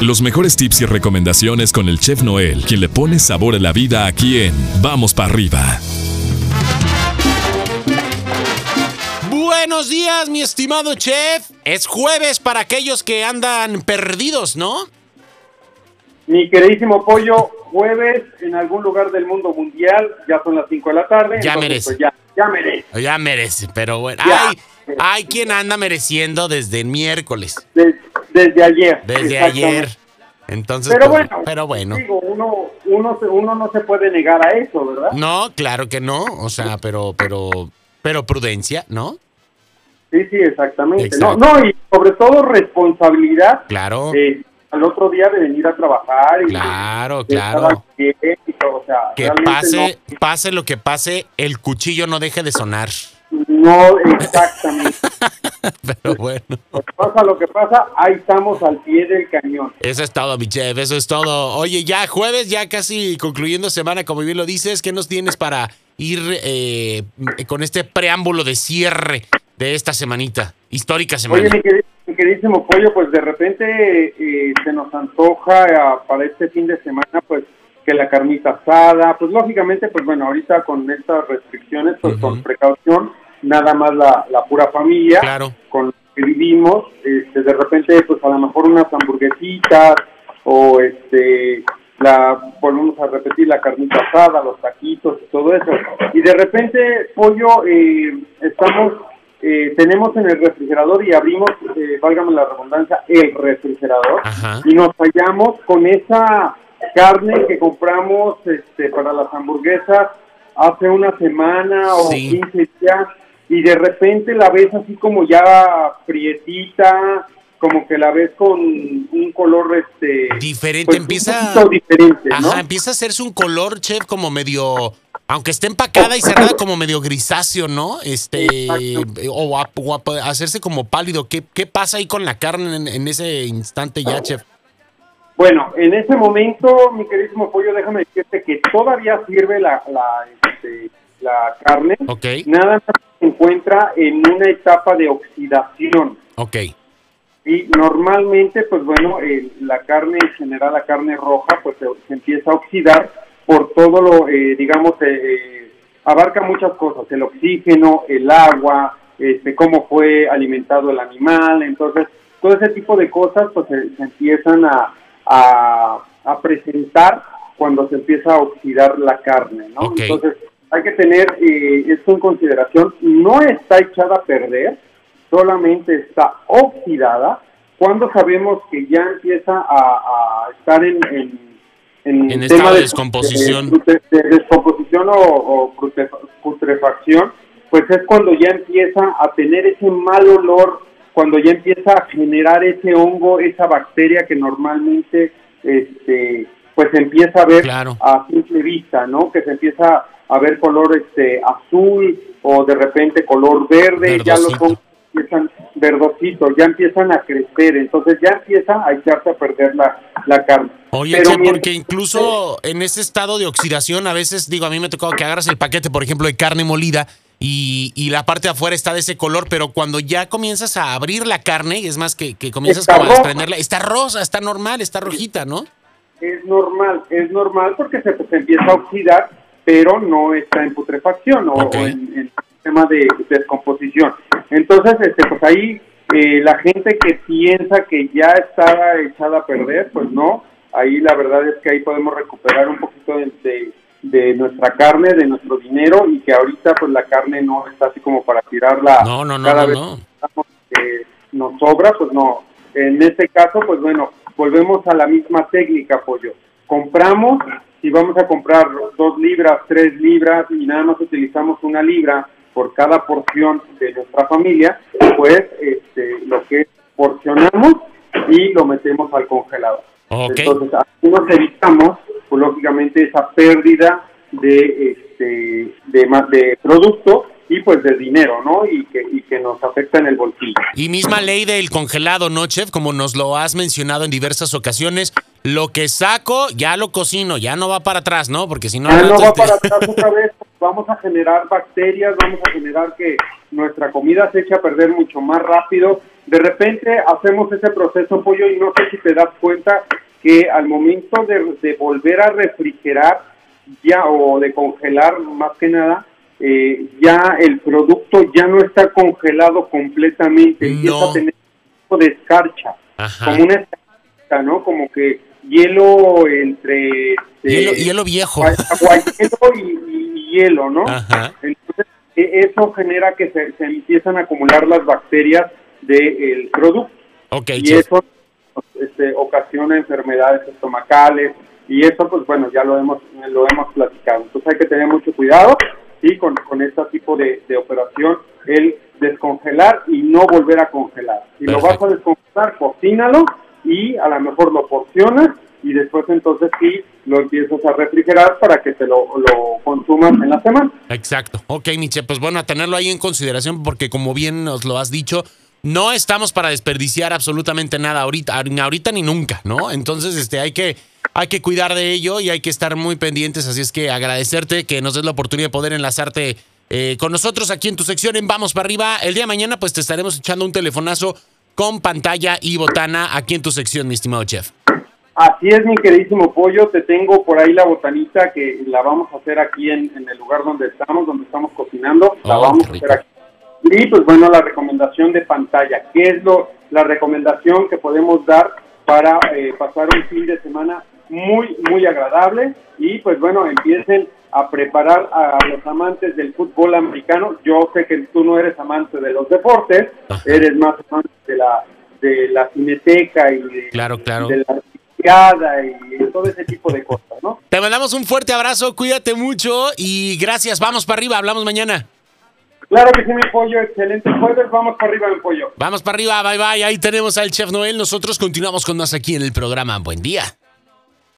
Los mejores tips y recomendaciones con el chef Noel, quien le pone sabor a la vida aquí en Vamos para arriba. Buenos días, mi estimado chef. Es jueves para aquellos que andan perdidos, ¿no? Mi queridísimo pollo, jueves en algún lugar del mundo mundial, ya son las 5 de la tarde. Ya entonces, merece. pues, ya, ya merece. Ya merece, pero bueno. Ya. Hay, hay quien anda mereciendo desde el miércoles, Des- desde ayer. desde ayer. Entonces, Pero pues, bueno, pero bueno. digo, uno, uno, uno no se puede negar a eso, ¿verdad? No, claro que no. O sea, pero, pero, pero prudencia, ¿no? Sí, sí, exactamente. Exacto. No, no, y sobre todo responsabilidad Claro, eh, al otro día de venir a trabajar. Y claro, de claro. y todo, o sea, Que pase, pase lo que pase, el cuchillo no deje de sonar. No, no exactamente. Pero bueno. pasa lo que pasa, ahí estamos al pie del cañón. Eso es todo, mi chef, eso es todo. Oye, ya jueves, ya casi concluyendo semana, como bien lo dices, ¿qué nos tienes para ir eh, con este preámbulo de cierre de esta semanita? Histórica semana. Oye, mi, queri- mi queridísimo pollo, pues de repente eh, se nos antoja ah, para este fin de semana, pues que la carnita asada, pues lógicamente, pues bueno, ahorita con estas restricciones, pues con precaución, nada más la, la pura familia, Claro. con lo que vivimos, este, de repente, pues a lo mejor unas hamburguesitas o este la volvemos a repetir la carnita asada, los taquitos y todo eso. Y de repente, pollo, eh, estamos, eh, tenemos en el refrigerador y abrimos, eh, válgame la redundancia, el refrigerador Ajá. y nos fallamos con esa carne que compramos este, para las hamburguesas hace una semana o Sí. 15 días y de repente la ves así como ya prietita, como que la ves con un color este Diferente, pues, empieza- un diferente, ¿no? Ajá, empieza a hacerse un color, chef, como medio. Aunque esté empacada y cerrada, como medio grisáceo, ¿no? Este. O, a- o a- hacerse como pálido. ¿Qué, ¿Qué pasa ahí con la carne en, en ese instante ya, chef? Bueno, en ese momento, mi queridísimo pollo, déjame decirte que todavía sirve la, la, este, la carne. Ok, Nada más se encuentra en una etapa de oxidación. ok. Y normalmente, pues bueno, eh, la carne en general, la carne roja, pues se, se empieza a oxidar por todo lo, eh, digamos, eh, eh, abarca muchas cosas, el oxígeno, el agua, este, cómo fue alimentado el animal, entonces, todo ese tipo de cosas, pues se, se empiezan a, a, a presentar cuando se empieza a oxidar la carne, ¿no? Ok. Entonces, hay que tener eh, esto en consideración, no está echada a perder, solamente está oxidada cuando sabemos que ya empieza a, a estar en, en, En tema estado de descomposición. de, de- de descomposición o, o putre- putrefacción, pues es cuando ya empieza a tener ese mal olor, cuando ya empieza a generar ese hongo, esa bacteria que normalmente este pues empieza a ver Claro. a simple vista, ¿no? Que se empieza a ver color este azul o de repente color verde, ya los hongos empiezan verdositos, ya empiezan a crecer, entonces ya empieza a echarse a perder la, la carne. Oye, Pero che, mientras- porque incluso en ese estado de oxidación, a veces, digo, a mí me ha tocado que agarras el paquete, por ejemplo, de carne molida y, y la parte de afuera está de ese color, pero cuando ya comienzas a abrir la carne, y es más que, que comienzas Está como a desprenderla, está rosa, está normal, está rojita, ¿no? Es normal, es normal porque se, se empieza a oxidar, pero no está en putrefacción o, en, en tema de descomposición. Entonces, este, pues ahí eh, la gente que piensa que ya está echada a perder, pues no. Ahí la verdad es que ahí podemos recuperar un poquito de, de- de nuestra carne, de nuestro dinero y que ahorita pues la carne no está así como para tirarla No, no, no, cada no, vez no. que nos sobra, pues no. En este caso, pues bueno, volvemos a la misma técnica, pollo. Compramos, si vamos a comprar dos libras, tres libras y nada más utilizamos una libra por cada porción de nuestra familia, pues este, lo que porcionamos y lo metemos al congelador. Ok. Entonces, así nos evitamos, pues, lógicamente, esa pérdida de, este, de, de producto y pues de dinero, ¿no? Y que, y que nos afecta en el bolsillo. Y misma ley del congelado, ¿no, chef? Como nos lo has mencionado en diversas ocasiones, lo que saco ya lo cocino, ya no va para atrás, ¿no? Porque si no... Al no va para atrás otra vez, vamos a generar bacterias, vamos a generar que nuestra comida se eche a perder mucho más rápido. De repente hacemos ese proceso pollo y no sé si te das cuenta que al momento de, volver a refrigerar ya o de congelar más que nada, eh, ya el producto ya no está congelado completamente, empieza a tener un de escarcha, como una escarcha, ¿no? Como que hielo entre... Hielo, este, hielo viejo. y, hielo, ¿no? Entonces, e, eso genera que se, empiezan a acumular las bacterias del producto. y eso este, ocasiona enfermedades estomacales y eso pues bueno ya lo hemos lo hemos platicado entonces hay que tener mucho cuidado y con, con este tipo de, operación el descongelar y no volver a congelar si lo vas a descongelar cocínalo y a lo mejor lo porcionas y después entonces sí lo empiezas a refrigerar para que te lo, lo consumas en la semana. Exacto. Ok, Nietzsche, pues bueno, a tenerlo ahí en consideración porque como bien nos lo has dicho, no estamos para desperdiciar absolutamente nada ahorita, ahorita ni nunca, ¿no? Entonces, este, hay que, hay que cuidar de ello y hay que estar muy pendientes. Así es que agradecerte que nos des la oportunidad de poder enlazarte eh, con nosotros aquí en tu sección en Vamos para arriba. El día de mañana, pues te estaremos echando un telefonazo con pantalla y botana aquí en tu sección, mi estimado chef. Así es, mi queridísimo pollo. Te tengo por ahí la botanita que la vamos a hacer aquí en, el lugar donde estamos, donde estamos cocinando. La oh, vamos a hacer aquí y pues bueno, la recomendación de pantalla. ¿Qué es lo, la recomendación que podemos dar para eh, pasar un fin de semana muy, muy agradable? Y pues bueno, empiecen a preparar a los amantes del fútbol americano. Yo sé que tú no eres amante de los deportes, eres más amante de la, de la cineteca y de, claro, claro. de la y todo ese tipo de cosas, ¿no? Te mandamos un fuerte abrazo, cuídate mucho y gracias. Vamos para arriba, hablamos mañana. Claro que sí, mi pollo, excelente jueves, vamos para arriba, mi pollo. Vamos para arriba, bye bye, ahí tenemos al Chef Noel, nosotros continuamos con más aquí en el programa. Buen día.